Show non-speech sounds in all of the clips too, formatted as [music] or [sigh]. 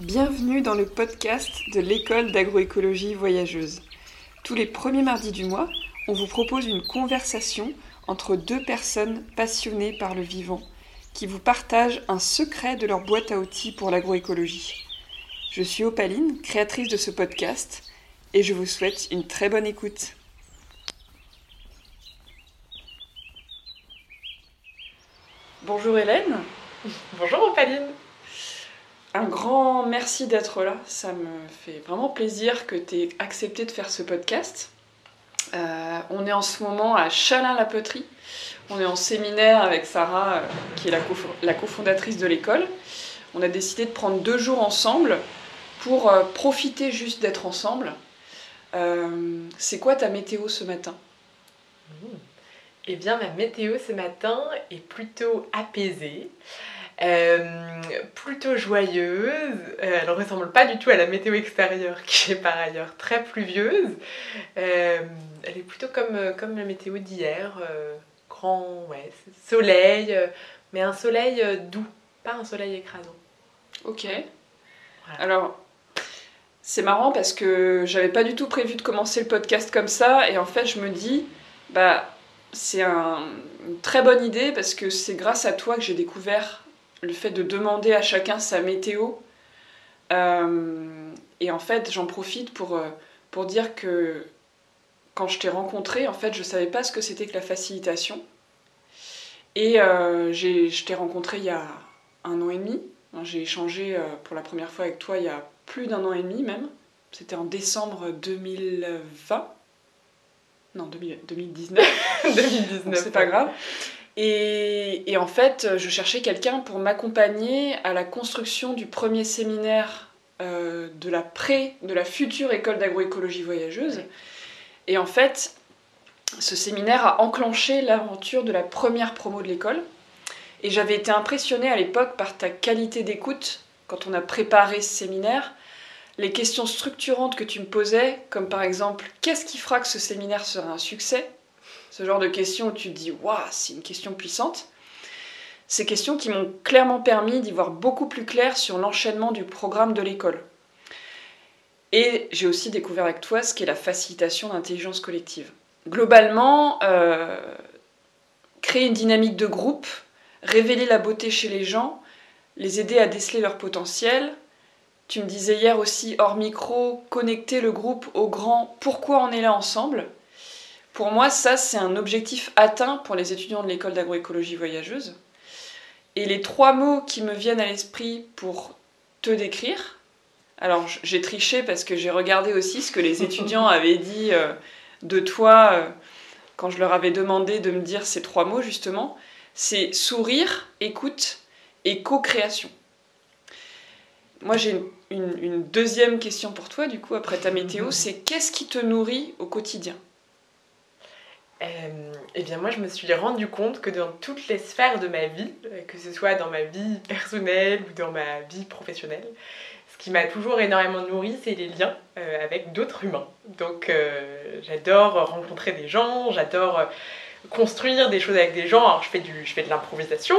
Bienvenue dans le podcast de l'école d'agroécologie voyageuse. Tous les premiers mardis du mois, on vous propose une conversation entre deux personnes passionnées par le vivant qui vous partagent un secret de leur boîte à outils pour l'agroécologie. Je suis Opaline, créatrice de ce podcast, et je vous souhaite une très bonne écoute. Bonjour Hélène. Bonjour Opaline. Un grand merci d'être là. Ça me fait vraiment plaisir que tu aies accepté de faire ce podcast. Euh, on est en ce moment à Chalin-la-Poterie. On est en séminaire avec Sarah, euh, qui est la, cofondatrice de l'école. On a décidé de prendre deux jours ensemble pour euh, profiter juste d'être ensemble. C'est quoi ta météo ce matin? Mmh. Eh bien, ma météo ce matin est plutôt apaisée. Euh, plutôt joyeuse. Euh, elle ne ressemble pas du tout à la météo extérieure [laughs] qui est par ailleurs très pluvieuse. Euh, elle est plutôt comme, comme la météo d'hier. grand, ouais, soleil, mais un soleil doux, pas un soleil écrasant. Ok. Alors, c'est marrant parce que j'avais pas du tout prévu de commencer le podcast comme ça et en fait je me dis, bah c'est une très bonne idée parce que c'est grâce à toi que j'ai découvert le fait de demander à chacun sa météo. Euh, et en fait, j'en profite pour, euh, pour dire que quand je t'ai rencontré, en fait, je savais pas ce que c'était que la facilitation. Et euh, je t'ai rencontré il y a un an et demi. J'ai échangé pour la première fois avec toi il y a plus d'un an et demi même. C'était en décembre 2020. Non, 2019. 2019. [laughs] [laughs] C'est pas grave. Et, en fait, je cherchais quelqu'un pour m'accompagner à la construction du premier séminaire euh, de la pré, de la future école d'agroécologie voyageuse. Et en fait, ce séminaire a enclenché l'aventure de la première promo de l'école. Et j'avais été impressionnée à l'époque par ta qualité d'écoute quand on a préparé ce séminaire, les questions structurantes que tu me posais, comme par exemple qu'est-ce qui fera que ce séminaire sera un succès? Ce genre de questions où tu te dis, waouh, c'est une question puissante. Ces questions qui m'ont clairement permis d'y voir beaucoup plus clair sur l'enchaînement du programme de l'école. Et j'ai aussi découvert avec toi ce qu'est la facilitation d'intelligence collective. Globalement, euh, créer une dynamique de groupe, révéler la beauté chez les gens, les aider à déceler leur potentiel. Tu me disais hier aussi, hors micro, connecter le groupe au grand pourquoi on est là ensemble. Pour moi, ça, c'est un objectif atteint pour les étudiants de l'école d'agroécologie voyageuse. Et les trois mots qui me viennent à l'esprit pour te décrire, alors j'ai triché parce que j'ai regardé aussi ce que les [laughs] étudiants avaient dit euh, de toi euh, quand je leur avais demandé de me dire ces trois mots justement, c'est sourire, écoute et co-création. Moi j'ai une deuxième question pour toi du coup après ta météo, [laughs] c'est qu'est-ce qui te nourrit au quotidien? Euh, eh bien moi je me suis rendu compte que dans toutes les sphères de ma vie, euh, que ce soit dans ma vie personnelle ou dans ma vie professionnelle, ce qui m'a toujours énormément nourri, c'est les liens euh, avec d'autres humains. Donc j'adore rencontrer des gens, j'adore construire des choses avec des gens. Alors je fais, de l'improvisation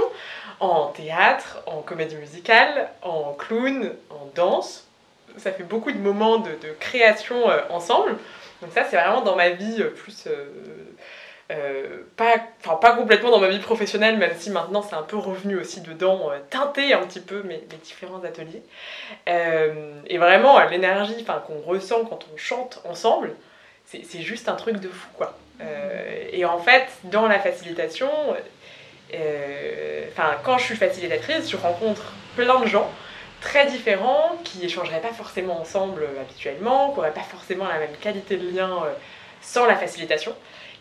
en théâtre, en comédie musicale, en clown, en danse. Ça fait beaucoup de moments de création ensemble. Donc ça c'est vraiment dans ma vie plus euh, pas, pas complètement dans ma vie professionnelle, même si maintenant c'est un peu revenu aussi dedans, euh, teinter un petit peu mes, différents ateliers. Euh, et vraiment, l'énergie qu'on ressent quand on chante ensemble, c'est juste un truc de fou, quoi. et en fait, dans la facilitation, quand je suis facilitatrice, je rencontre plein de gens très différents qui échangeraient pas forcément ensemble habituellement, qui n'auraient pas forcément la même qualité de lien sans la facilitation.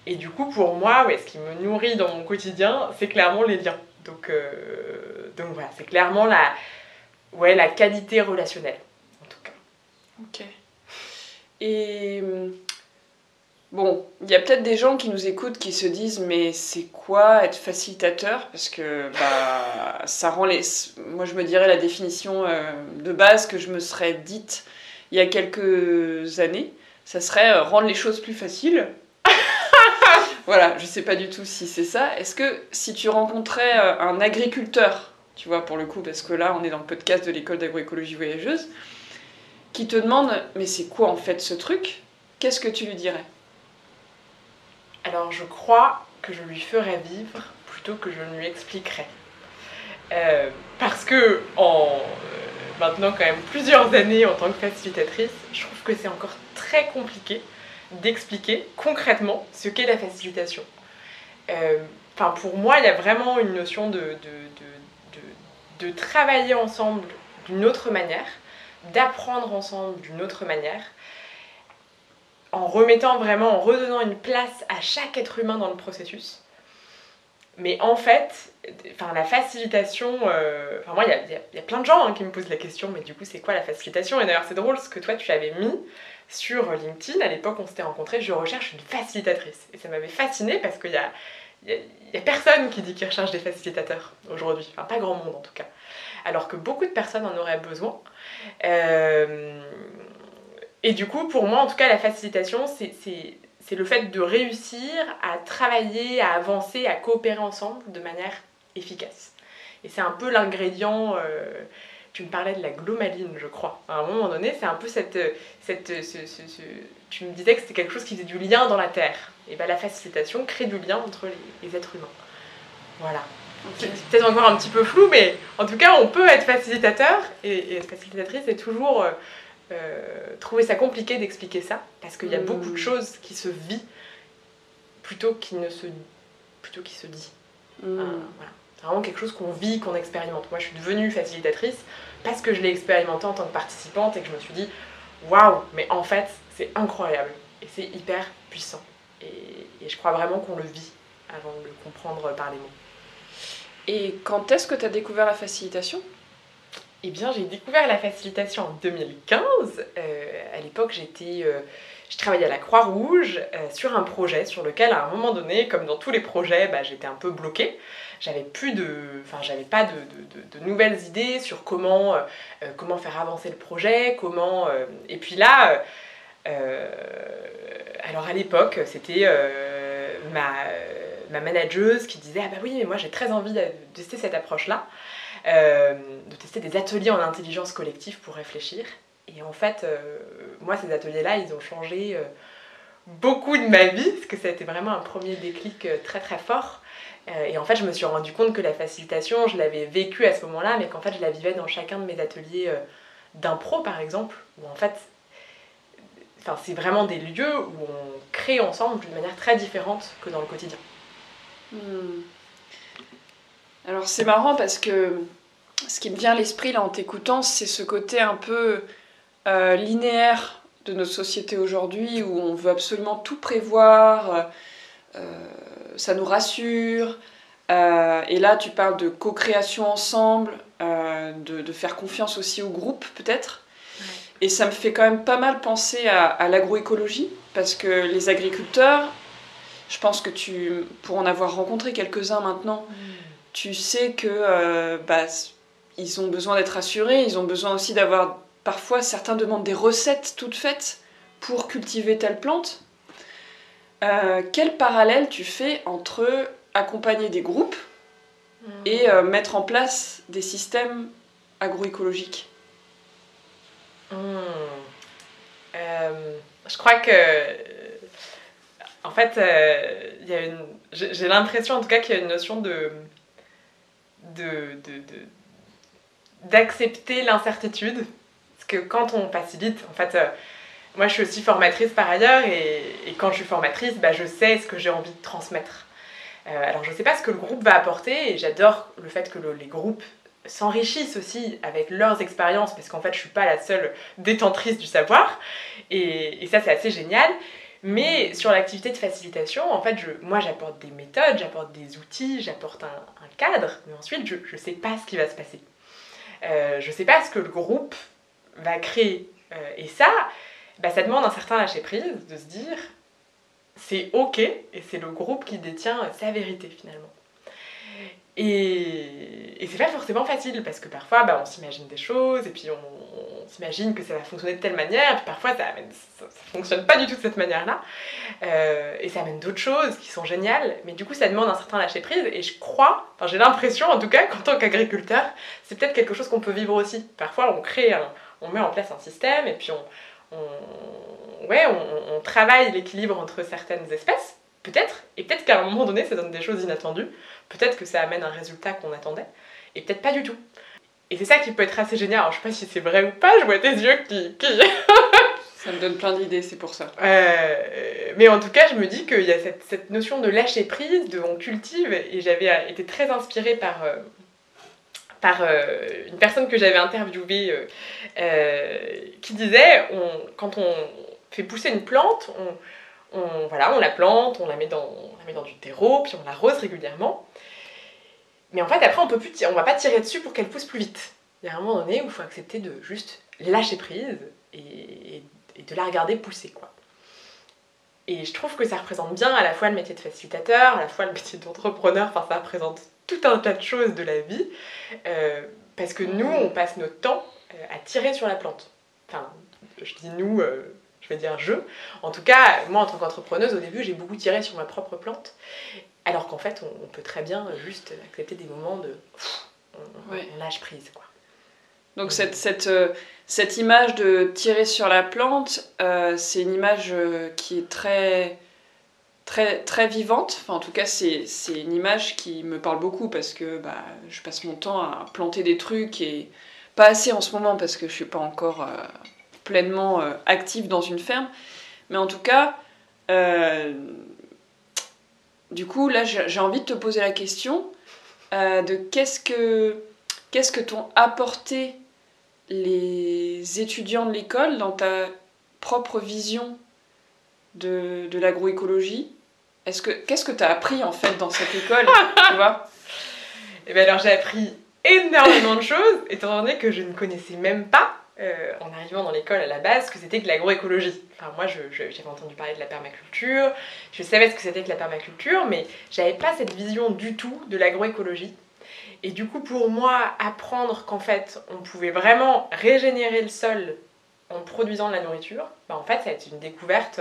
Et du coup, pour moi, ouais, ce qui me nourrit dans mon quotidien, c'est clairement les liens. Donc, euh, donc voilà, c'est clairement la, ouais, la qualité relationnelle, en tout cas. Ok. Et bon, il y a peut-être des gens qui nous écoutent qui se disent mais c'est quoi être facilitateur? Parce que bah, ça rend les... Moi, je me dirais la définition euh, de base que je me serais dite il y a quelques années, ça serait euh, rendre les choses plus faciles. [laughs] Voilà, je sais pas du tout si c'est ça. Est-ce que si tu rencontrais euh, un agriculteur, tu vois, pour le coup, parce que là, on est dans le podcast de l'école d'agroécologie voyageuse, qui te demande Mais c'est quoi en fait ce truc? Qu'est-ce que tu lui dirais? Alors, je crois que je lui ferais vivre plutôt que je ne lui expliquerais. Euh, parce que en euh, maintenant quand même plusieurs années en tant que facilitatrice, je trouve que c'est encore très compliqué d'expliquer concrètement ce qu'est la facilitation. Euh, enfin, pour moi, il y a vraiment une notion de travailler ensemble d'une autre manière, d'apprendre ensemble d'une autre manière, en remettant vraiment, en redonnant une place à chaque être humain dans le processus. Mais en fait, enfin, la facilitation, euh, enfin moi, il y a, plein de gens hein, qui me posent la question, mais du coup, c'est quoi la facilitation? Et d'ailleurs, c'est drôle ce que toi, tu avais mis sur LinkedIn, à l'époque, on s'était rencontrés, je recherche une facilitatrice. Et ça m'avait fasciné parce qu'il y a, a personne qui dit qu'il recherche des facilitateurs aujourd'hui, enfin pas grand monde en tout cas. Alors que beaucoup de personnes en auraient besoin. Euh, et du coup, pour moi, en tout cas, la facilitation, c'est le fait de réussir à travailler, à avancer, à coopérer ensemble de manière efficace. Et c'est un peu l'ingrédient, euh, tu me parlais de la glomaline, je crois. À un moment donné, c'est un peu cette... cette ce, ce, ce, tu me disais que c'était quelque chose qui faisait du lien dans la Terre. Et bien la facilitation crée du lien entre les, les êtres humains. Voilà. Okay. C'est peut-être encore un petit peu flou, mais en tout cas, on peut être facilitateur et, et être facilitatrice, c'est toujours... Euh, euh, trouver ça compliqué d'expliquer ça parce qu'il y a mmh. beaucoup de choses qui se vit plutôt qu'il ne se plutôt qu'il se dit. Mmh. Euh, voilà. C'est vraiment quelque chose qu'on vit, qu'on expérimente. Moi, je suis devenue facilitatrice parce que je l'ai expérimenté en tant que participante et que je me suis dit waouh, mais en fait, c'est incroyable et c'est hyper puissant. Et, et, je crois vraiment qu'on le vit avant de le comprendre par les mots. Et quand est-ce que tu as découvert la facilitation? Eh bien, j'ai découvert la facilitation en 2015. Euh, à l'époque, j'étais, euh, je travaillais à la Croix-Rouge euh, sur un projet sur lequel, à un moment donné, comme dans tous les projets, bah, j'étais un peu bloquée. J'avais plus de, enfin, j'avais pas de, nouvelles idées sur comment, euh, comment faire avancer le projet, comment. Et puis là, alors à l'époque, c'était ma ma manageuse qui disait ah bah oui mais moi j'ai très envie de tester cette approche là de tester des ateliers en intelligence collective pour réfléchir. Et en fait, euh, moi, ces ateliers-là, ils ont changé euh, beaucoup de ma vie, parce que ça a été vraiment un premier déclic très très fort. Et en fait, je me suis rendu compte que la facilitation, je l'avais vécue à ce moment-là, mais qu'en fait, je la vivais dans chacun de mes ateliers d'impro, par exemple, où en fait, c'est vraiment des lieux où on crée ensemble d'une manière très différente que dans le quotidien. Hmm. Alors c'est marrant parce que ce qui me vient à l'esprit là en t'écoutant, c'est ce côté un peu euh, linéaire de notre société aujourd'hui où on veut absolument tout prévoir, euh, ça nous rassure. Euh, et là, tu parles de co-création ensemble, de, de, faire confiance aussi au groupe peut-être. Ouais. Et ça me fait quand même pas mal penser à, à l'agroécologie parce que les agriculteurs, je pense que tu, pour en avoir rencontré quelques-uns maintenant, mmh tu sais que euh, bah, ils ont besoin d'être assurés, ils ont besoin aussi d'avoir parfois certains demandent des recettes toutes faites pour cultiver telle plante. Euh, quel parallèle tu fais entre accompagner des groupes mmh. et euh, mettre en place des systèmes agroécologiques? Mmh. Je crois que en fait, j'ai l'impression en tout cas qu'il y a une notion de d'accepter de, de, l'incertitude. Parce que quand on facilite, en fait, euh, moi je suis aussi formatrice par ailleurs, et, quand je suis formatrice, bah, je sais ce que j'ai envie de transmettre. Euh, alors je ne sais pas ce que le groupe va apporter, et j'adore le fait que le, les groupes s'enrichissent aussi avec leurs expériences, parce qu'en fait je ne suis pas la seule détentrice du savoir, et ça c'est assez génial. Mais sur l'activité de facilitation, en fait, moi j'apporte des méthodes, j'apporte des outils, j'apporte un, un, cadre, mais ensuite je ne sais pas ce qui va se passer. Euh, je ne sais pas ce que le groupe va créer. Euh, et ça, bah, ça demande un certain lâcher-prise de se dire c'est ok et c'est le groupe qui détient sa vérité finalement. Et, et c'est pas forcément facile parce que parfois bah, on s'imagine des choses et puis on, s'imagine que ça va fonctionner de telle manière, et puis parfois ça, amène, fonctionne pas du tout de cette manière-là. Euh, et ça amène d'autres choses qui sont géniales, mais du coup ça demande un certain lâcher prise et je crois, enfin j'ai l'impression en tout cas qu'en tant qu'agriculteur, c'est peut-être quelque chose qu'on peut vivre aussi. Parfois on crée, on met en place un système et puis on, ouais, on travaille l'équilibre entre certaines espèces Peut-être, et peut-être qu'à un moment donné, ça donne des choses inattendues. Peut-être que ça amène un résultat qu'on attendait, et peut-être pas du tout. Et c'est ça qui peut être assez génial. Alors, je sais pas si c'est vrai ou pas, je vois tes yeux qui. [laughs] ça me donne plein d'idées, c'est pour ça. Euh, mais en tout cas, je me dis qu'il y a cette, notion de lâcher prise, de on cultive, et j'avais été très inspirée par. Euh, par euh, une personne que j'avais interviewée qui disait on, quand on fait pousser une plante, on, on, voilà, on la plante, on la, met dans, on la met dans du terreau, puis on l'arrose régulièrement. Mais en fait, après, on peut plus on va pas tirer dessus pour qu'elle pousse plus vite. Il y a un moment donné où il faut accepter de juste lâcher prise et, de la regarder pousser, quoi. Et je trouve que ça représente bien à la fois le métier de facilitateur, à la fois le métier d'entrepreneur, enfin ça représente tout un tas de choses de la vie, euh, parce que nous, on passe notre temps euh, à tirer sur la plante. Enfin, je dis nous, euh, dire je. En tout cas, moi en tant qu'entrepreneuse, au début, j'ai beaucoup tiré sur ma propre plante. Alors qu'en fait, on, peut très bien juste accepter des moments de. on, lâche prise, quoi. Donc, cette, cette, euh, cette, image de tirer sur la plante, euh, c'est une image euh, qui est très. Très, très vivante, enfin en tout cas c'est une image qui me parle beaucoup parce que bah, je passe mon temps à planter des trucs et pas assez en ce moment parce que je suis pas encore pleinement euh, active dans une ferme. Mais en tout cas, euh, du coup, là, j'ai envie de te poser la question euh, de qu'est-ce que qu'est-ce que t'ont apporté les étudiants de l'école dans ta propre vision de, de l'agroécologie? Est-ce que qu'est-ce que tu as appris en fait dans cette école? [laughs] Tu vois? Et eh bien alors j'ai appris énormément de choses étant donné que je ne connaissais même pas euh, en arrivant dans l'école à la base, que c'était que l'agroécologie. Enfin, moi, j'avais entendu parler de la permaculture, je savais ce que c'était que la permaculture, mais j'avais pas cette vision du tout de l'agroécologie. Et du coup, pour moi, apprendre qu'en fait, on pouvait vraiment régénérer le sol en produisant de la nourriture, bah, en fait, ça a été une découverte.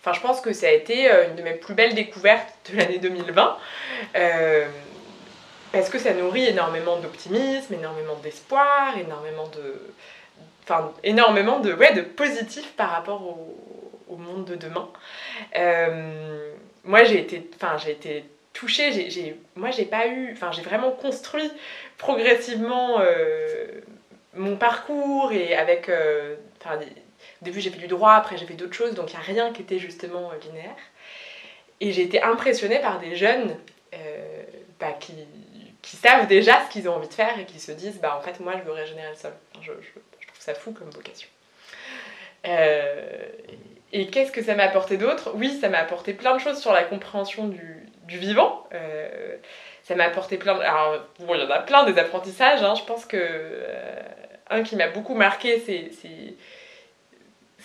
Enfin, je pense que ça a été euh, une de mes plus belles découvertes de l'année 2020. Euh, parce que ça nourrit énormément d'optimisme, énormément d'espoir, énormément de, enfin énormément de, ouais, de positif par rapport au, monde de demain. Euh, moi j'ai été, enfin j'ai été touchée, j'ai, j'ai, moi j'ai pas eu, enfin j'ai vraiment construit progressivement euh, mon parcours et avec, euh, enfin au début j'ai fait du droit, après j'ai fait d'autres choses, donc il n'y a rien qui était justement linéaire. Et j'ai été impressionnée par des jeunes bah, qui, qui savent déjà ce qu'ils ont envie de faire et qui se disent bah en fait moi je veux régénérer le sol. Ça fout comme vocation. Euh, et qu'est-ce que ça m'a apporté d'autre? Oui, ça m'a apporté plein de choses sur la compréhension du, vivant. Euh, ça m'a apporté plein. Alors, bon, il y en a plein des apprentissages. Hein. Je pense que euh, un qui m'a beaucoup marqué, c'est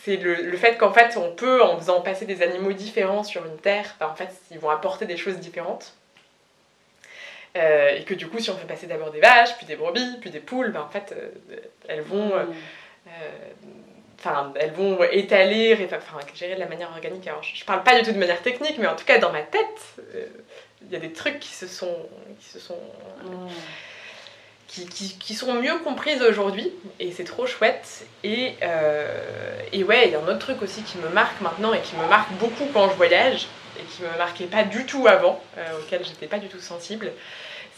le, fait qu'en fait, on peut, en faisant passer des animaux différents sur une terre, bah, en fait, ils vont apporter des choses différentes. Euh, et que du coup, si on fait passer d'abord des vaches, puis des brebis, puis des poules, ben, en fait, euh, elles vont. Euh, enfin, elles vont étaler, enfin, gérer de la manière organique. Alors, je, parle pas du tout de manière technique, mais en tout cas, dans ma tête, il y a des trucs qui se sont. qui se sont. Qui, sont mieux comprises aujourd'hui et c'est trop chouette et, et ouais il y a un autre truc aussi qui me marque maintenant et qui me marque beaucoup quand je voyage et qui me marquait pas du tout avant, euh, auquel j'étais pas du tout sensible,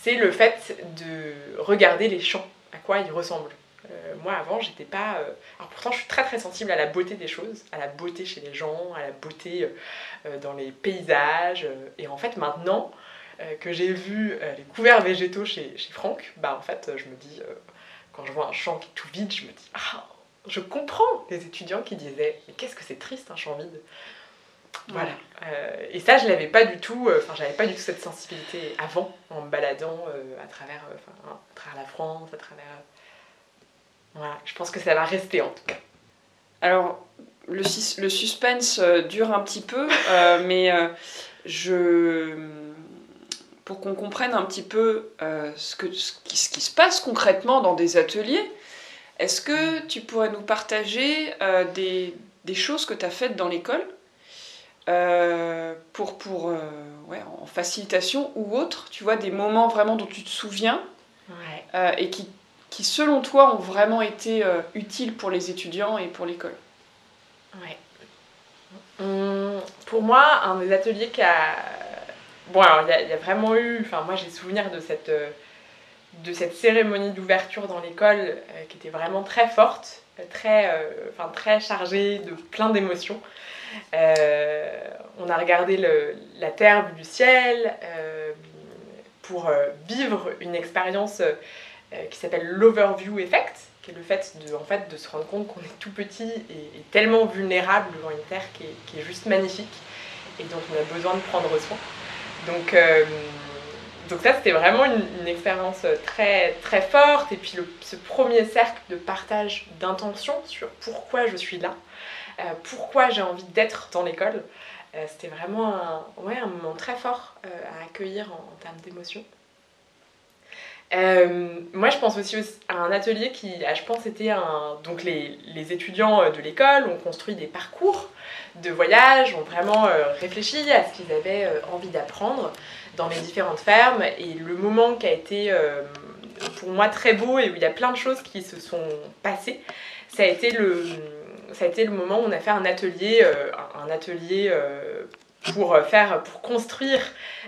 c'est le fait de regarder les champs, à quoi ils ressemblent. Euh, moi avant, j'étais pas. Euh, alors pourtant, je suis très très sensible à la beauté des choses, à la beauté chez les gens, à la beauté dans les paysages. et en fait, maintenant que j'ai vu les couverts végétaux chez, chez Franck, bah en fait, je me dis, quand je vois un champ qui est tout vide, je me dis, ah, je comprends les étudiants qui disaient, mais qu'est-ce que c'est triste un champ vide voilà. Euh, et ça, je l'avais pas du tout, euh, enfin, j'avais pas du tout cette sensibilité avant, en me baladant euh, à, travers, à travers la France, à travers. Voilà, je pense que ça va rester en tout cas. Alors, le, le suspense dure un petit peu, mais je. Pour qu'on comprenne un petit peu ce, que, ce qui, ce, qui, se passe concrètement dans des ateliers, est-ce que tu pourrais nous partager des, des, choses que tu as faites dans l'école pour, pour ouais, en facilitation ou autre, tu vois, des moments vraiment dont tu te souviens et qui qui, selon toi, ont vraiment été euh, utiles pour les étudiants et pour l'école? Ouais. Hum, pour moi, un des ateliers qui a. Bon, alors, il y, a vraiment eu. Enfin, moi, j'ai souvenir de cette, euh, de cette cérémonie d'ouverture dans l'école euh, qui était vraiment très forte, très, enfin, très chargée de plein d'émotions. on a regardé la terre du ciel pour vivre une expérience euh, qui s'appelle l'overview effect, qui est le fait de, en fait, de se rendre compte qu'on est tout petit et, tellement vulnérable devant une Terre qui est, qui est, juste magnifique et dont on a besoin de prendre soin. Donc, euh, donc ça, c'était vraiment une, expérience très, très forte. Et puis ce premier cercle de partage d'intention sur pourquoi je suis là, euh, pourquoi j'ai envie d'être dans l'école, euh, c'était vraiment un, moment très fort euh, à accueillir en termes d'émotion. Euh, moi, je pense aussi à un atelier qui, ah, je pense, était un. Donc, les, les étudiants euh, de l'école ont construit des parcours de voyage, ont vraiment euh, réfléchi à ce qu'ils avaient envie d'apprendre dans les différentes fermes. Et le moment qui a été pour moi très beau et où il y a plein de choses qui se sont passées, ça a été le, ça a été le moment où on a fait un atelier, un atelier pour faire, pour construire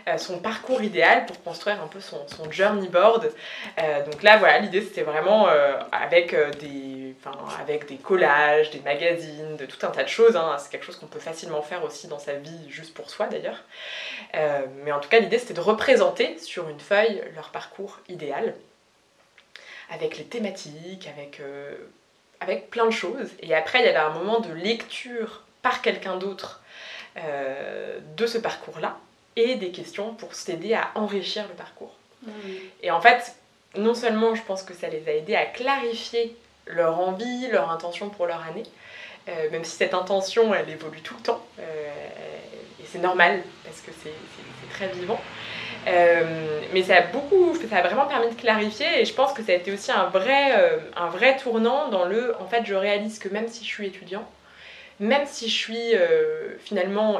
euh, son parcours idéal pour construire un peu son, son journey board. Euh, donc là, voilà, l'idée c'était vraiment euh, avec, des, avec des collages, des magazines, de tout un tas de choses. Hein. C'est quelque chose qu'on peut facilement faire aussi dans sa vie, juste pour soi d'ailleurs. mais en tout cas, l'idée c'était de représenter sur une feuille leur parcours idéal avec les thématiques, avec, avec plein de choses. Et après, il y avait un moment de lecture par quelqu'un d'autre euh, de ce parcours-là et des questions pour s'aider à enrichir le parcours. Mmh. Et en fait, non seulement je pense que ça les a aidés à clarifier leur envie, leur intention pour leur année, euh, même si cette intention, elle évolue tout le temps, euh, et c'est normal, parce que c'est très vivant. Euh, mais ça a beaucoup, ça a vraiment permis de clarifier, et je pense que ça a été aussi un vrai, un vrai tournant dans le, en fait, je réalise que même si je suis étudiant, même si je suis euh, finalement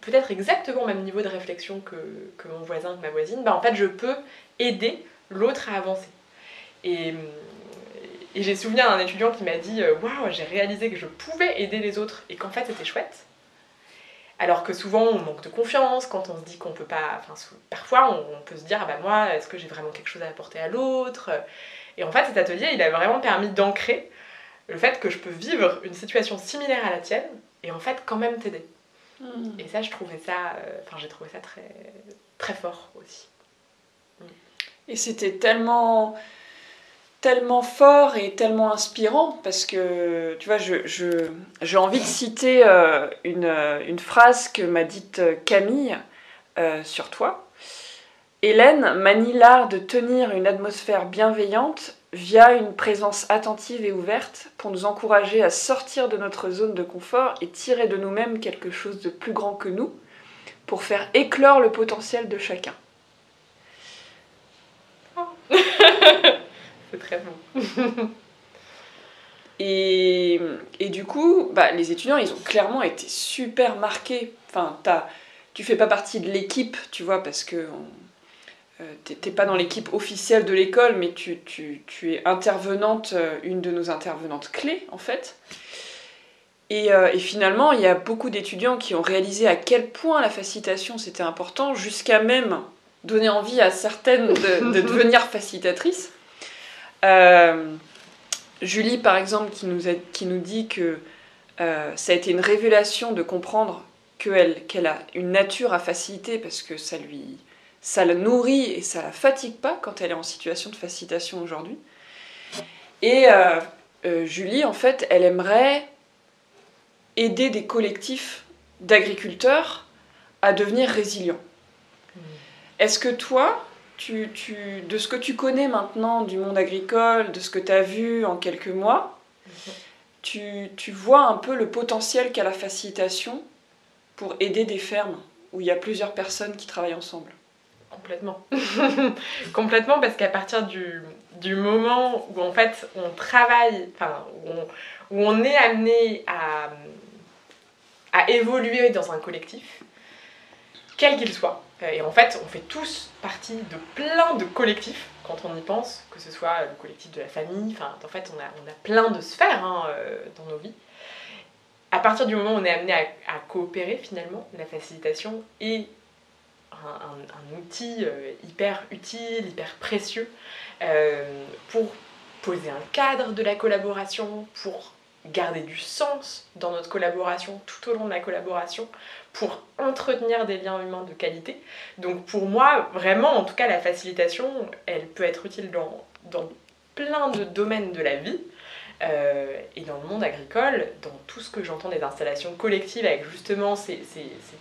peut-être exactement au même niveau de réflexion que, mon voisin, que ma voisine, bah en fait je peux aider l'autre à avancer. Et, et j'ai souvenir d'un étudiant qui m'a dit euh, Waouh, j'ai réalisé que je pouvais aider les autres et qu'en fait c'était chouette. Alors que souvent on manque de confiance quand on se dit qu'on peut pas. Enfin, parfois on, on, peut se dire Ah bah moi, est-ce que j'ai vraiment quelque chose à apporter à l'autre? Et en fait cet atelier il a vraiment permis d'ancrer le fait que je peux vivre une situation similaire à la tienne et en fait quand même t'aider. Mmh. Et ça, je trouvais ça, euh, enfin j'ai trouvé ça très, très fort aussi. Mmh. Et c'était tellement, tellement fort et tellement inspirant parce que, tu vois, je, je, j'ai envie de citer euh, une, une, phrase que m'a dite Camille euh, sur toi. Hélène manie l'art de tenir une atmosphère bienveillante via une présence attentive et ouverte pour nous encourager à sortir de notre zone de confort et tirer de nous-mêmes quelque chose de plus grand que nous pour faire éclore le potentiel de chacun. Oh. [laughs] C'est très bon. [laughs] et, et, du coup, bah, les étudiants, ils ont clairement été super marqués. Enfin, tu fais pas partie de l'équipe, tu vois, parce que on, t'es pas dans l'équipe officielle de l'école, mais tu, tu, tu, es intervenante, euh, une de nos intervenantes clés en fait. Et, euh, et finalement, il y a beaucoup d'étudiants qui ont réalisé à quel point la facilitation c'était important, jusqu'à même donner envie à certaines de, de [laughs] devenir facilitatrices. Euh, Julie, par exemple, qui nous, a, qui nous dit que euh, ça a été une révélation de comprendre qu'elle qu a une nature à faciliter parce que ça lui, ça la nourrit et ça la fatigue pas quand elle est en situation de facilitation aujourd'hui. Et euh, euh, Julie, en fait, elle aimerait aider des collectifs d'agriculteurs à devenir résilients. Mmh. Est-ce que toi, tu, tu, de ce que tu connais maintenant du monde agricole, de ce que tu as vu en quelques mois, mmh. tu, tu vois un peu le potentiel qu'a la facilitation pour aider des fermes où il y a plusieurs personnes qui travaillent ensemble? Complètement. [laughs] complètement parce qu'à partir du, moment où en fait on travaille, enfin où on, est amené à, évoluer dans un collectif, quel qu'il soit, et en fait on fait tous partie de plein de collectifs quand on y pense, que ce soit le collectif de la famille, en fait on a, plein de sphères hein, euh, dans nos vies. À partir du moment où on est amené à, à coopérer finalement, la facilitation est un, outil euh, hyper utile, hyper précieux euh, pour poser un cadre de la collaboration, pour garder du sens dans notre collaboration tout au long de la collaboration, pour entretenir des liens humains de qualité. Donc pour moi, vraiment, en tout cas, la facilitation, elle peut être utile dans, dans plein de domaines de la vie. Euh, et dans le monde agricole, dans tout ce que j'entends des installations collectives avec justement ces,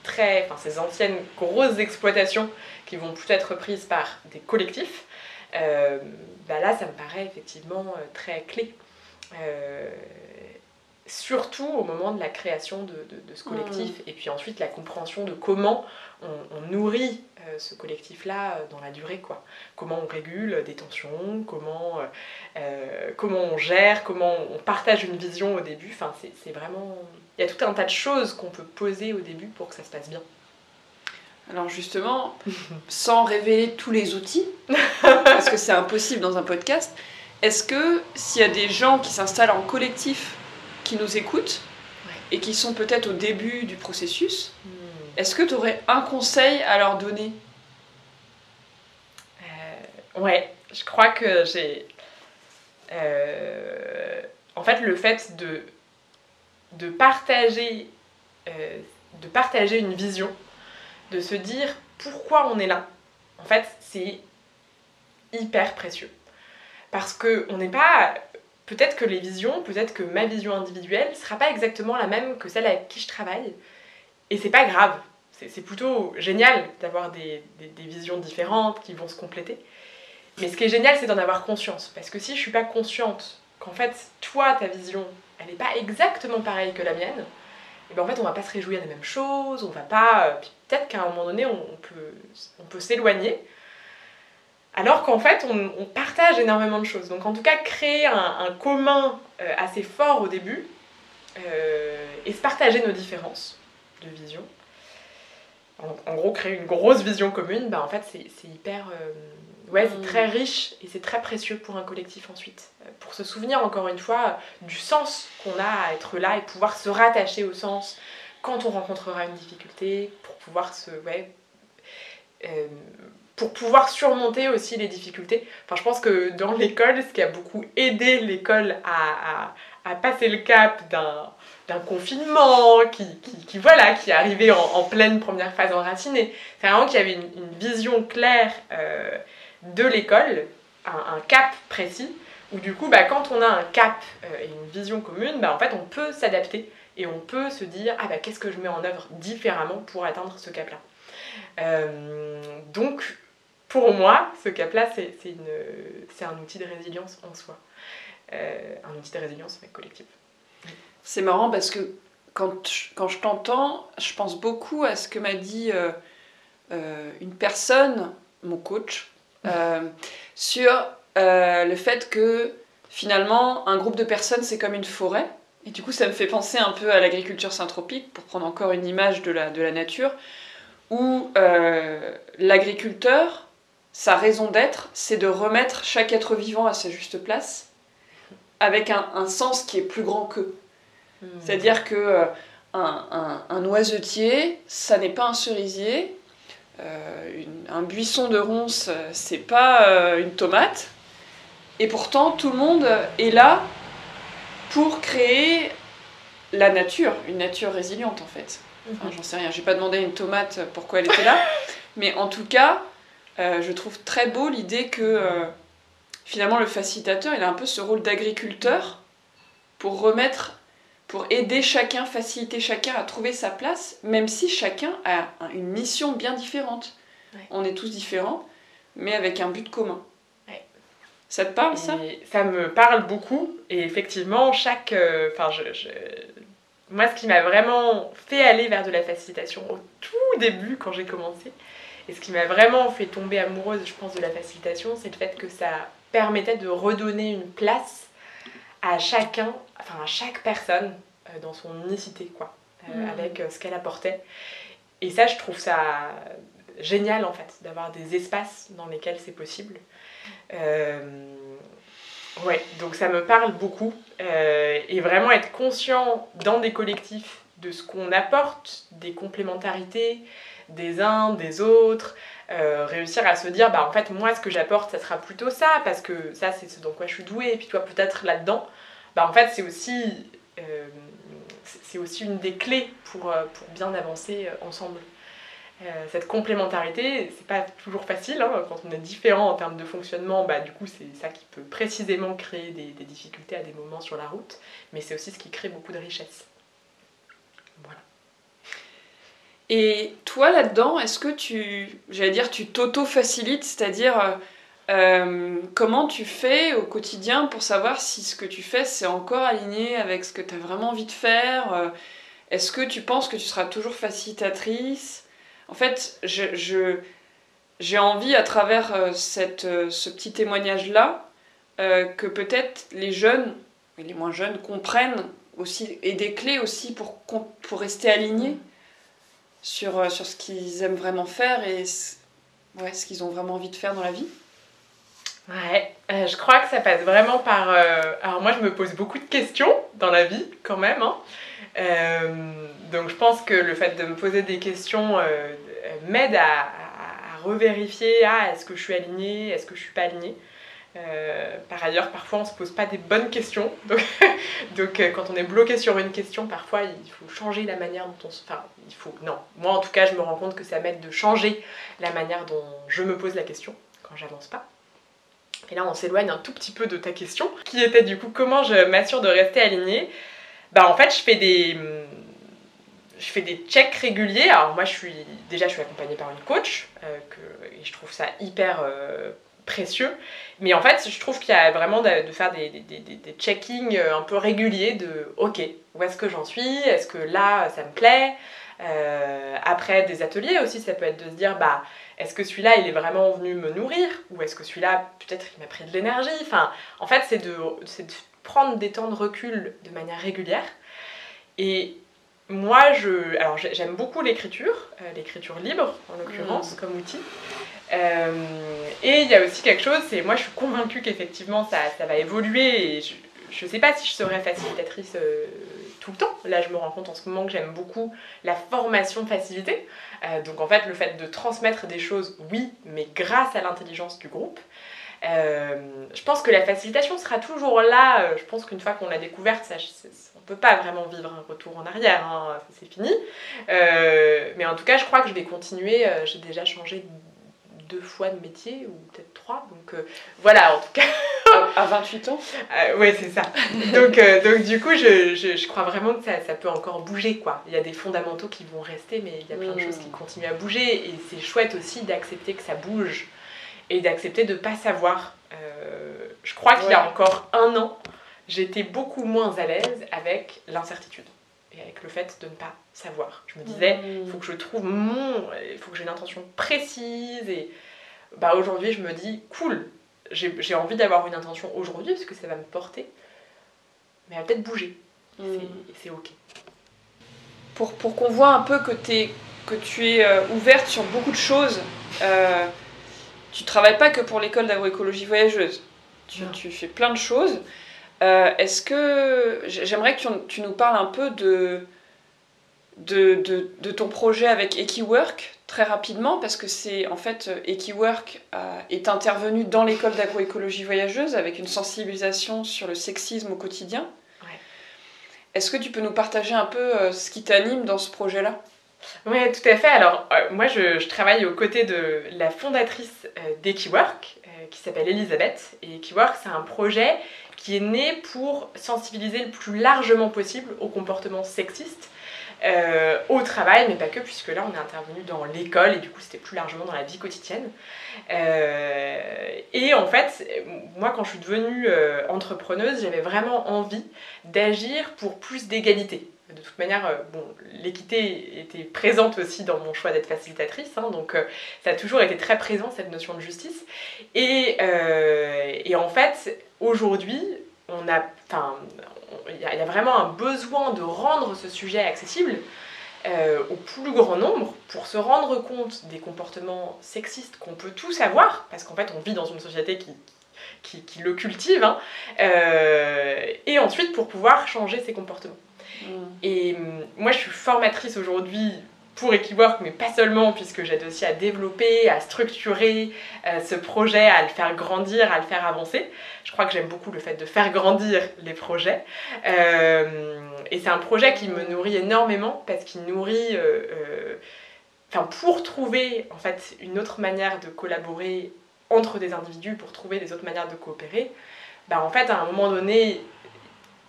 très, enfin, ces anciennes grosses exploitations qui vont plus être prises par des collectifs, euh, bah là ça me paraît effectivement euh, très clé. Surtout au moment de la création de, de, ce collectif mmh. et puis ensuite la compréhension de comment on, on nourrit euh, ce collectif-là euh, dans la durée. Quoi. Comment on régule des tensions, comment, euh, comment on gère, comment on partage une vision au début. Enfin, c'est vraiment... Il y a tout un tas de choses qu'on peut poser au début pour que ça se passe bien. Alors justement, [laughs] sans révéler tous les outils, [laughs] parce que c'est impossible dans un podcast, est-ce que s'il y a des gens qui s'installent en collectif, qui nous écoutent, et qui sont peut-être au début du processus, hmm. Est-ce que tu aurais un conseil à leur donner? Euh, Ouais, je crois que j'ai. Euh, en fait, le fait de, de, partager, euh, de partager une vision, de se dire pourquoi on est là, en fait, c'est hyper précieux. Parce qu'on n'est pas. Peut-être que les visions, peut-être que ma vision individuelle sera pas exactement la même que celle avec qui je travaille. Et c'est pas grave c'est plutôt génial d'avoir des, visions différentes qui vont se compléter. Mais ce qui est génial, c'est d'en avoir conscience. Parce que si je suis pas consciente qu'en fait, toi, ta vision, elle n'est pas exactement pareille que la mienne, et eh bien en fait, on va pas se réjouir des mêmes choses, on va pas. Euh, peut-être qu'à un moment donné, on peut s'éloigner. Alors qu'en fait, on, partage énormément de choses. Donc en tout cas, créer un, commun euh, assez fort au début euh, et se partager nos différences de vision, en, gros créer une grosse vision commune, bah en fait c'est hyper... Euh, ouais, c'est très mm. riche et c'est très précieux pour un collectif ensuite. Pour se souvenir encore une fois du sens qu'on a à être là et pouvoir se rattacher au sens quand on rencontrera une difficulté, pour pouvoir se... Ouais, pour pouvoir surmonter aussi les difficultés. Enfin, je pense que dans l'école, ce qui a beaucoup aidé l'école à, à, passer le cap d'un d'un confinement, qui, qui, voilà, qui est arrivé en, pleine première phase enracinée. C'est vraiment qu'il y avait une, vision claire euh, de l'école, un, cap précis, où du coup, bah, quand on a un cap euh, et une vision commune, bah, en fait, on peut s'adapter et on peut se dire, ah bah, qu'est-ce que je mets en œuvre différemment pour atteindre ce cap-là. Euh, donc, pour moi, ce cap-là, c'est un outil de résilience en soi. un outil de résilience mais collective. C'est marrant parce que quand je, quand je t'entends, je pense beaucoup à ce que m'a dit euh, euh, une personne, mon coach, euh, [laughs] sur le fait que finalement, un groupe de personnes, c'est comme une forêt. Et du coup, ça me fait penser un peu à l'agriculture synthropique, pour prendre encore une image de la, de la nature, où l'agriculteur, sa raison d'être, c'est de remettre chaque être vivant à sa juste place, avec un, un sens qui est plus grand qu'eux. Hmm. C'est-à-dire que euh, un, un, oisetier, ça n'est pas un cerisier. Euh, un buisson de ronces, euh, c'est pas une tomate. Et pourtant, tout le monde est là pour créer la nature, une nature résiliente en fait. Enfin, mhm. j'en sais rien, j'ai pas demandé à une tomate pourquoi elle était là, [laughs] mais en tout cas, je trouve très beau l'idée que finalement le facilitateur, il a un peu ce rôle d'agriculteur pour remettre pour aider chacun, faciliter chacun à trouver sa place, même si chacun a une mission bien différente. On est tous différents, mais avec un but commun. Ça te parle, ça? Ça me parle beaucoup, et effectivement, chaque... Euh, enfin, je, Moi, ce qui m'a vraiment fait aller vers de la facilitation au tout début, quand j'ai commencé, Et ce qui m'a vraiment fait tomber amoureuse, je pense, de la facilitation, c'est le fait que ça permettait de redonner une place à chacun, enfin à chaque personne euh, dans son unicité, quoi, euh, Mm. avec euh, ce qu'elle apportait. Et ça, je trouve ça génial, en fait, d'avoir des espaces dans lesquels c'est possible. Ouais, donc ça me parle beaucoup. Et vraiment être conscient dans des collectifs de ce qu'on apporte, des complémentarités des uns, des autres, euh, réussir à se dire, bah en fait, moi, ce que j'apporte, ça sera plutôt ça, parce que ça, c'est ce dans quoi je suis douée, et puis toi, peut-être là-dedans, bah en fait, c'est aussi, euh, c'est aussi une des clés pour, euh, pour bien avancer ensemble. Cette complémentarité, c'est pas toujours facile, hein, quand on est différent en termes de fonctionnement, bah du coup, c'est ça qui peut précisément créer des, des difficultés à des moments sur la route, mais c'est aussi ce qui crée beaucoup de richesse. Voilà. Et toi là-dedans, est-ce que tu, j'allais dire, tu t'auto-facilites, c'est-à-dire euh, euh, comment tu fais au quotidien pour savoir si ce que tu fais c'est encore aligné avec ce que tu as vraiment envie de faire euh, Est-ce que tu penses que tu seras toujours facilitatrice? En fait, je, j'ai envie à travers cette, ce petit témoignage-là que peut-être les jeunes, et les moins jeunes, comprennent aussi, et des clés aussi pour, pour rester alignés sur, euh, sur ce qu'ils aiment vraiment faire et ouais, ce qu'ils ont vraiment envie de faire dans la vie. Ouais, euh, je crois que ça passe vraiment par... euh, Alors moi, je me pose beaucoup de questions dans la vie, quand même. hein. Donc je pense que le fait de me poser des questions m'aide à, à- à revérifier, ah, est-ce que je suis alignée, est-ce que je suis pas alignée? Euh, par ailleurs, parfois on se pose pas des bonnes questions. [laughs] Donc, euh, quand on est bloqué sur une question, parfois il faut changer la manière dont on se. Enfin, il faut. Non, moi en tout cas, je me rends compte que ça m'aide de changer la manière dont je me pose la question quand j'avance pas. Et là, on s'éloigne un tout petit peu de ta question, qui était du coup comment je m'assure de rester alignée? Bah, en fait, je fais des. Je fais des checks réguliers. Alors, moi, je suis. Déjà, je suis accompagnée par une coach, euh, que, et je trouve ça hyper précieux. Mais en fait, je trouve qu'il y a vraiment de, de faire des, des, des, des checkings euh, un peu réguliers de OK, où est-ce que j'en suis? Est-ce que là, ça me plaît? Euh, Après, des ateliers aussi, ça peut être de se dire bah est-ce que celui-là, il est vraiment venu me nourrir? Ou est-ce que celui-là, peut-être, il m'a pris de l'énergie? Enfin, en fait, c'est de, prendre des temps de recul de manière régulière. Et moi, je, alors j'ai- j'aime beaucoup l'écriture, euh, l'écriture libre, en l'occurrence, comme outil. Euh, et il y a aussi quelque chose, c'est moi, je suis convaincue qu'effectivement, ça, ça va évoluer. Et je ne sais pas si je serai facilitatrice euh, tout le temps. Là, je me rends compte en ce moment que j'aime beaucoup la formation facilitée. Euh, donc en fait, le fait de transmettre des choses, oui, mais grâce à l'intelligence du groupe. Je pense que la facilitation sera toujours là. Je pense qu'une fois qu'on l'a découverte, ça, on peut pas vraiment vivre un retour en arrière. hein, c'est fini. Mais en tout cas, je crois que je vais continuer. J'ai déjà changé deux fois de métier, ou peut-être trois. Donc euh, voilà, en tout cas. À, à 28 ans? [laughs] Euh, ouais, c'est ça. Donc, euh, donc du coup, je, je, je crois vraiment que ça, ça peut encore bouger, quoi. Il y a des fondamentaux qui vont rester, mais il y a plein de choses qui continuent à bouger. Et c'est chouette aussi d'accepter que ça bouge et d'accepter de pas savoir. Euh, je crois qu'il y a encore un an, j'étais beaucoup moins à l'aise avec l'incertitude et avec le fait de ne pas savoir. Je me disais, il Mmh. faut que je trouve mon, il faut que j'ai une intention précise et bah aujourd'hui je me dis cool, j'ai envie d'avoir une intention aujourd'hui parce que ça va me porter, mais elle va peut-être bouger Mmh. C'est- et c'est ok. Pour, pour qu'on voit un peu que, que tu es euh, ouverte sur beaucoup de choses, euh, tu travailles pas que pour l'école d'agroécologie voyageuse. Tu, tu fais plein de choses. Euh, Est-ce que j'aimerais que tu, nous parles un peu de, de, de, de ton projet avec Equiwork très rapidement parce que c'est en fait Equiwork euh, est intervenu dans l'école d'agroécologie voyageuse avec une sensibilisation sur le sexisme au quotidien. Ouais. Est-ce que tu peux nous partager un peu euh, ce qui t'anime dans ce projet-là? Oui, tout à fait. Alors, euh, moi, je, je travaille aux côtés de la fondatrice d'Equiwork, qui s'appelle Elisabeth. Et Equiwork, c'est un projet qui est né pour sensibiliser le plus largement possible au comportement sexiste au travail, mais pas que, puisque là on est intervenu dans l'école et du coup c'était plus largement dans la vie quotidienne. et en fait, moi quand je suis devenue entrepreneuse, j'avais vraiment envie d'agir pour plus d'égalité de toute manière, euh, bon, l'équité était présente aussi dans mon choix d'être facilitatrice, hein, donc euh, ça a toujours été très présent cette notion de justice. Et, euh, et en fait, aujourd'hui, on a, il y, a vraiment un besoin de rendre ce sujet accessible au plus grand nombre pour se rendre compte des comportements sexistes qu'on peut tous avoir, parce qu'en fait, on vit dans une société qui, qui, qui le cultive, hein, et ensuite pour pouvoir changer ces comportements. Mm. Et mm, moi, je suis formatrice aujourd'hui pour Equiwork, mais pas seulement, puisque j'aide aussi à développer, à structurer euh, ce projet, à le faire grandir, à le faire avancer. Je crois que j'aime beaucoup le fait de faire grandir les projets. Euh, et c'est un projet qui me nourrit énormément, parce qu'il nourrit... Euh, enfin, pour trouver en fait une autre manière de collaborer entre des individus, pour trouver des autres manières de coopérer, bah, en fait, à un moment donné,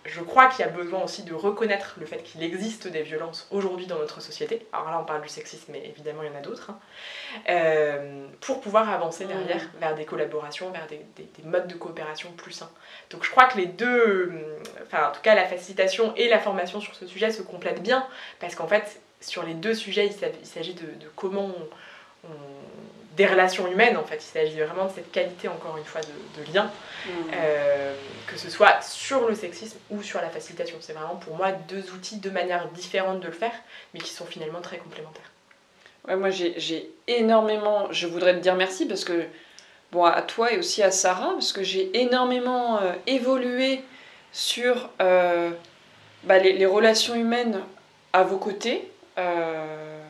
je crois qu'il y a besoin aussi de reconnaître le fait qu'il existe des violences aujourd'hui dans notre société. Alors là, on parle du sexisme, mais évidemment, il y en a d'autres. Hein. Euh, pour pouvoir avancer derrière vers des collaborations, vers des, modes de coopération plus sains. Donc je crois que les deux, enfin en tout cas la facilitation et la formation sur ce sujet se complètent bien, parce qu'en fait, sur les deux sujets, il s'agit de, comment on des relations humaines en fait. Il s'agit vraiment de cette qualité encore une fois de, lien, mmh. euh, que ce soit sur le sexisme ou sur la facilitation. C'est vraiment pour moi deux outils, deux manières différentes de le faire, mais qui sont finalement très complémentaires. Ouais, moi j'ai énormément, je voudrais te dire merci parce que, bon, à toi et aussi à Sarah, parce que j'ai énormément euh, évolué sur euh, bah, les, relations humaines à vos côtés.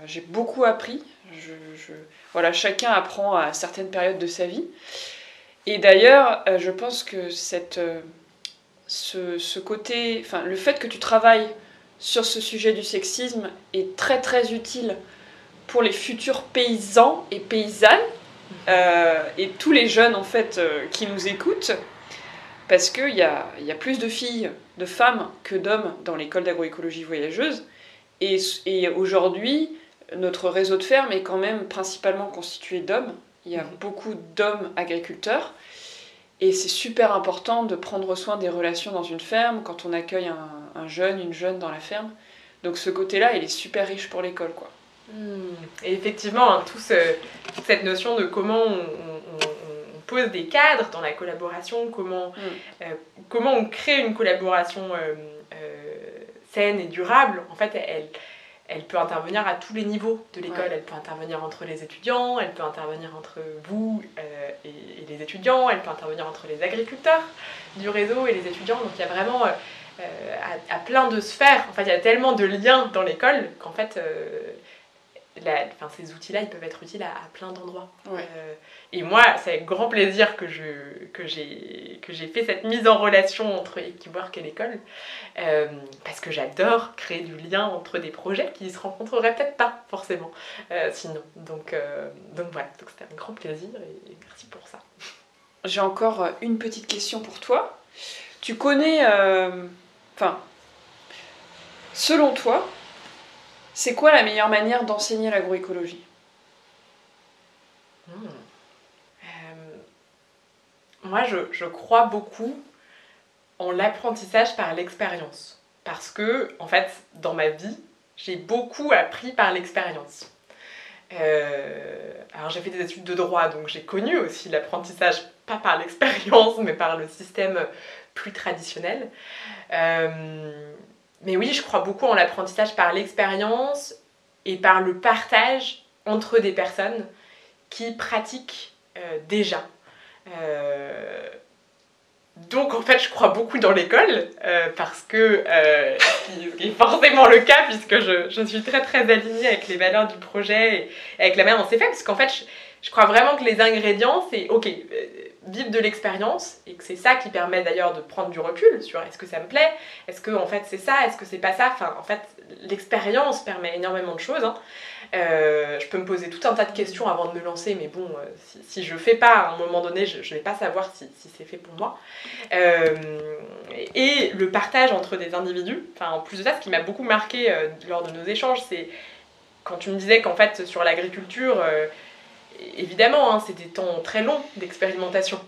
j'ai beaucoup appris. je voilà, chacun apprend à certaines périodes de sa vie. Et d'ailleurs, euh, je pense que cette, euh, ce, côté, le fait que tu travailles sur ce sujet du sexisme est très très utile pour les futurs paysans et paysannes euh, et tous les jeunes en fait qui nous écoutent parce qu'il y a, y a plus de filles, de femmes que d'hommes dans l'école d'agroécologie voyageuse et aujourd'hui notre réseau de fermes est quand même principalement constitué d'hommes. Il y a mhm. beaucoup d'hommes agriculteurs. Et c'est super important de prendre soin des relations dans une ferme quand on accueille un, jeune, une jeune dans la ferme. Donc ce côté-là, il est super riche pour l'école. quoi. Hmm. Et effectivement, hein, toute cette notion de comment on, pose des cadres dans la collaboration, comment, hmm. euh, comment on crée une collaboration euh, euh, saine et durable, en fait, elle, elle peut intervenir à tous les niveaux de l'école. Elle peut intervenir entre les étudiants, elle peut intervenir entre vous euh, et, les étudiants, elle peut intervenir entre les agriculteurs du réseau et les étudiants. Donc il y a vraiment, euh, euh, à, plein de sphères, en fait, il y a tellement de liens dans l'école qu'en fait, enfin, ces outils-là, ils peuvent être utiles à, plein d'endroits. Euh, et moi, c'est avec grand plaisir que, je, que, j'ai, que j'ai fait cette mise en relation entre Equiwork et l'école, euh, parce que j'adore créer du lien entre des projets qui ne se rencontreraient peut-être pas forcément euh, sinon. Donc, donc voilà, donc c'était un grand plaisir et, merci pour ça. J'ai encore une petite question pour toi. Tu connais, enfin, selon toi, c'est quoi la meilleure manière d'enseigner l'agroécologie? Hmm. euh, Moi, je, crois beaucoup en l'apprentissage par l'expérience. Parce que, en fait, dans ma vie, j'ai beaucoup appris par l'expérience. Euh, alors j'ai fait des études de droit, donc j'ai connu aussi l'apprentissage, pas par l'expérience, [laughs] mais par le système plus traditionnel. Euh, mais oui, je crois beaucoup en l'apprentissage par l'expérience et par le partage entre des personnes qui pratiquent euh, déjà. Euh, donc en fait, je crois beaucoup dans l'école euh, parce que, ce qui est forcément le cas puisque je, suis très très alignée avec les valeurs du projet et avec la manière dont c'est fait, parce qu'en fait, je crois vraiment que les ingrédients, c'est ok, vivre de l'expérience et que c'est ça qui permet d'ailleurs de prendre du recul sur est-ce que ça me plaît, est-ce que en fait c'est ça, est-ce que c'est pas ça. Enfin, en fait, l'expérience permet énormément de choses. Hein. Euh, je peux me poser tout un tas de questions avant de me lancer, mais bon, euh, si, je fais pas à un moment donné, je, ne vais pas savoir si, si c'est fait pour moi. Euh, et le partage entre des individus, enfin, en plus de ça, ce qui m'a beaucoup marqué lors de nos échanges, c'est quand tu me disais qu'en fait, sur l'agriculture, évidemment, hein, c'est des temps très longs d'expérimentation.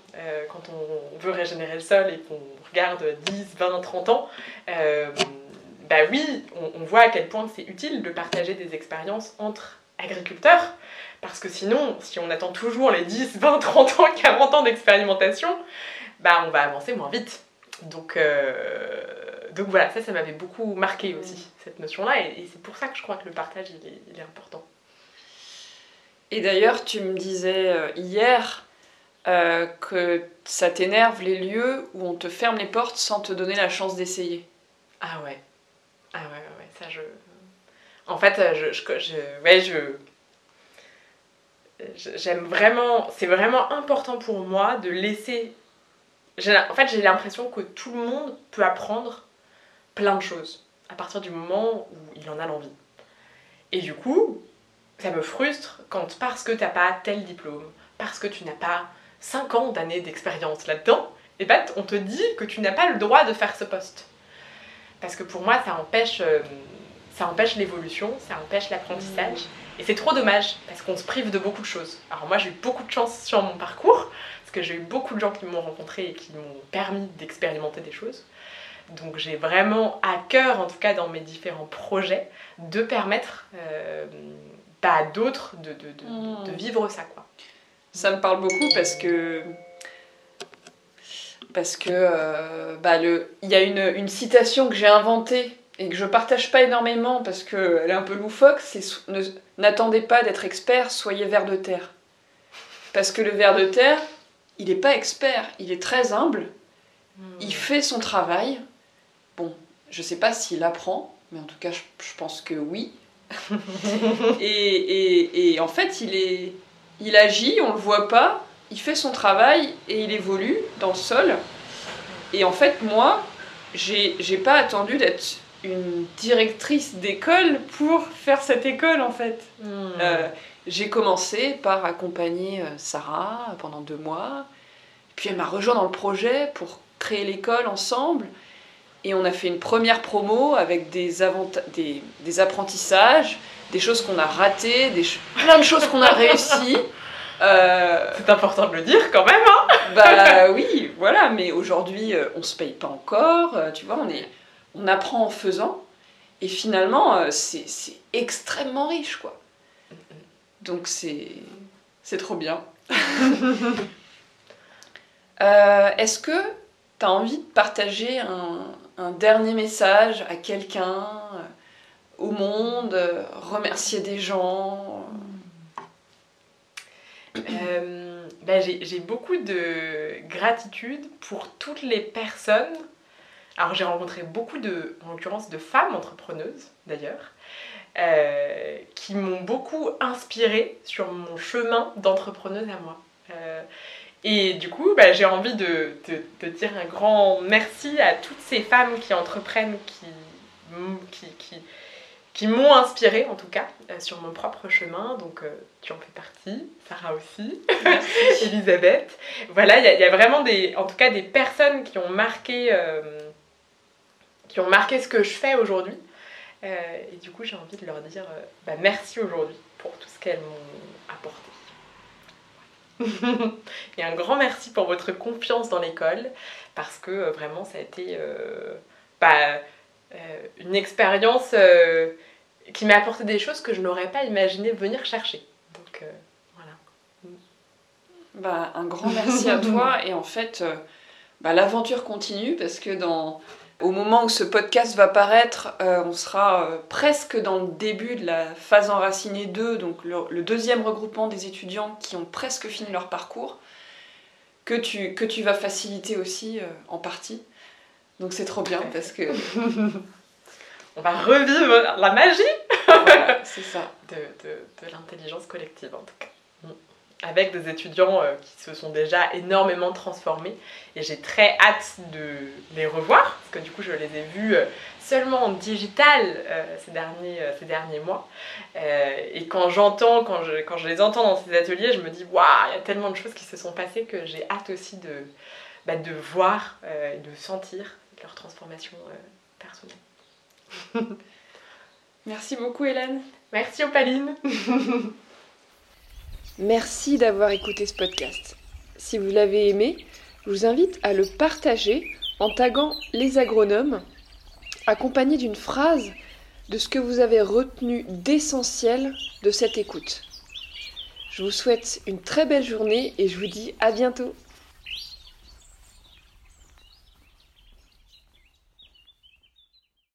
quand on veut régénérer le sol et qu'on regarde 10, 20, 30 ans, bah oui, on, voit à quel point c'est utile de partager des expériences entre agriculteurs, parce que sinon, si on attend toujours les 10, 20, 30 ans, 40 ans d'expérimentation, bah on va avancer moins vite. Donc, euh, donc voilà, ça, ça m'avait beaucoup marqué aussi, cette notion-là, et, c'est pour ça que je crois que le partage, il est, important. Et d'ailleurs, tu me disais euh, hier euh, que ça t'énerve les lieux où on te ferme les portes sans te donner la chance d'essayer. Ah ouais, ah ouais, ouais, ça je. En fait, je. je, je ouais, je. J'aime vraiment. C'est vraiment important pour moi de laisser. En fait, j'ai l'impression que tout le monde peut apprendre plein de choses à partir du moment où il en a l'envie. Et du coup, ça me frustre quand parce que t'as pas tel diplôme, parce que tu n'as pas 5 ans d'années d'expérience là-dedans, et eh ben on te dit que tu n'as pas le droit de faire ce poste. Parce que pour moi, ça empêche, euh, ça empêche l'évolution, ça empêche l'apprentissage. Mmh. Et c'est trop dommage, parce qu'on se prive de beaucoup de choses. Alors moi, j'ai eu beaucoup de chance sur mon parcours, parce que j'ai eu beaucoup de gens qui m'ont rencontré et qui m'ont permis d'expérimenter des choses. Donc j'ai vraiment à cœur, en tout cas dans mes différents projets, de permettre euh, à d'autres de, de, de, de, mmh. vivre ça. Quoi. Ça me parle beaucoup parce que parce que euh, bah, il y a une, une citation que j'ai inventée et que je partage pas énormément parce qu'elle est un peu loufoque, c'est n'attendez pas d'être expert, soyez ver de terre. Parce que le ver de terre, il n'est pas expert, il est très humble, hmm. il fait son travail. Bon, je sais pas s'il apprend, mais en tout cas, je, pense que oui. [laughs] et, et, et, en fait, il, est, il agit, on le voit pas, il fait son travail et il évolue dans le sol. Et en fait, moi, j'ai pas attendu d'être une directrice d'école pour faire cette école, en fait. Hmm. Euh, j'ai commencé par accompagner euh, Sarah pendant deux mois. Puis elle m'a rejoint dans le projet pour créer l'école ensemble. Et on a fait une première promo avec des, des, des apprentissages, des choses qu'on a ratées, des plein de choses qu'on a réussies. [laughs] Euh, c'est important de le dire quand même, hein [laughs] Bah oui, voilà, mais aujourd'hui, euh, on se paye pas encore, euh, tu vois, on, est, on apprend en faisant, et finalement, c'est extrêmement riche, quoi. Donc c'est trop bien. [laughs] Est-ce que tu as envie de partager un, un dernier message à quelqu'un, au monde, remercier des gens euh, ben, j'ai beaucoup de gratitude pour toutes les personnes. Alors j'ai rencontré beaucoup de, en de femmes entrepreneuses d'ailleurs, euh, qui m'ont beaucoup inspiré sur mon chemin d'entrepreneuse à moi. Euh, et du coup, ben, j'ai envie de te dire un grand merci à toutes ces femmes qui entreprennent, qui, qui, qui qui m'ont inspiré en tout cas euh, sur mon propre chemin. Donc euh, tu en fais partie, Sarah aussi, [laughs] Elisabeth. Voilà, il y, a vraiment des, en tout cas des personnes qui ont marqué, euh, qui ont marqué ce que je fais aujourd'hui. et du coup, j'ai envie de leur dire bah, merci aujourd'hui pour tout ce qu'elles m'ont apporté. [laughs] et un grand merci pour votre confiance dans l'école parce que vraiment ça a été bah, euh, une expérience euh, qui m'a apporté des choses que je n'aurais pas imaginé venir chercher. Donc euh, voilà. Bah, un grand merci à toi [laughs] et en fait bah, l'aventure continue parce que dans au moment où ce podcast va paraître, on sera presque dans le début de la phase enracinée 2, donc le, deuxième regroupement des étudiants qui ont presque fini leur parcours, que tu, que tu vas faciliter aussi en partie. Donc c'est trop bien parce que. [laughs] On va revivre la magie C'est ça. [laughs] De, de, de l'intelligence collective en tout cas. Avec des étudiants qui se sont déjà énormément transformés. Et j'ai très hâte de les revoir, parce que du coup, je les ai vus seulement en digital ces, derniers, ces derniers mois. et quand j'entends, quand je, quand je les entends dans ces ateliers, je me dis, waouh, il y a tellement de choses qui se sont passées que j'ai hâte aussi de, bah, de voir et de sentir leur transformation personnelle. [laughs] Merci beaucoup Hélène. Merci Opaline. [laughs] Merci d'avoir écouté ce podcast. Si vous l'avez aimé, je vous invite à le partager en taguant les agronomes, accompagné d'une phrase de ce que vous avez retenu d'essentiel de cette écoute. Je vous souhaite une très belle journée et je vous dis à bientôt.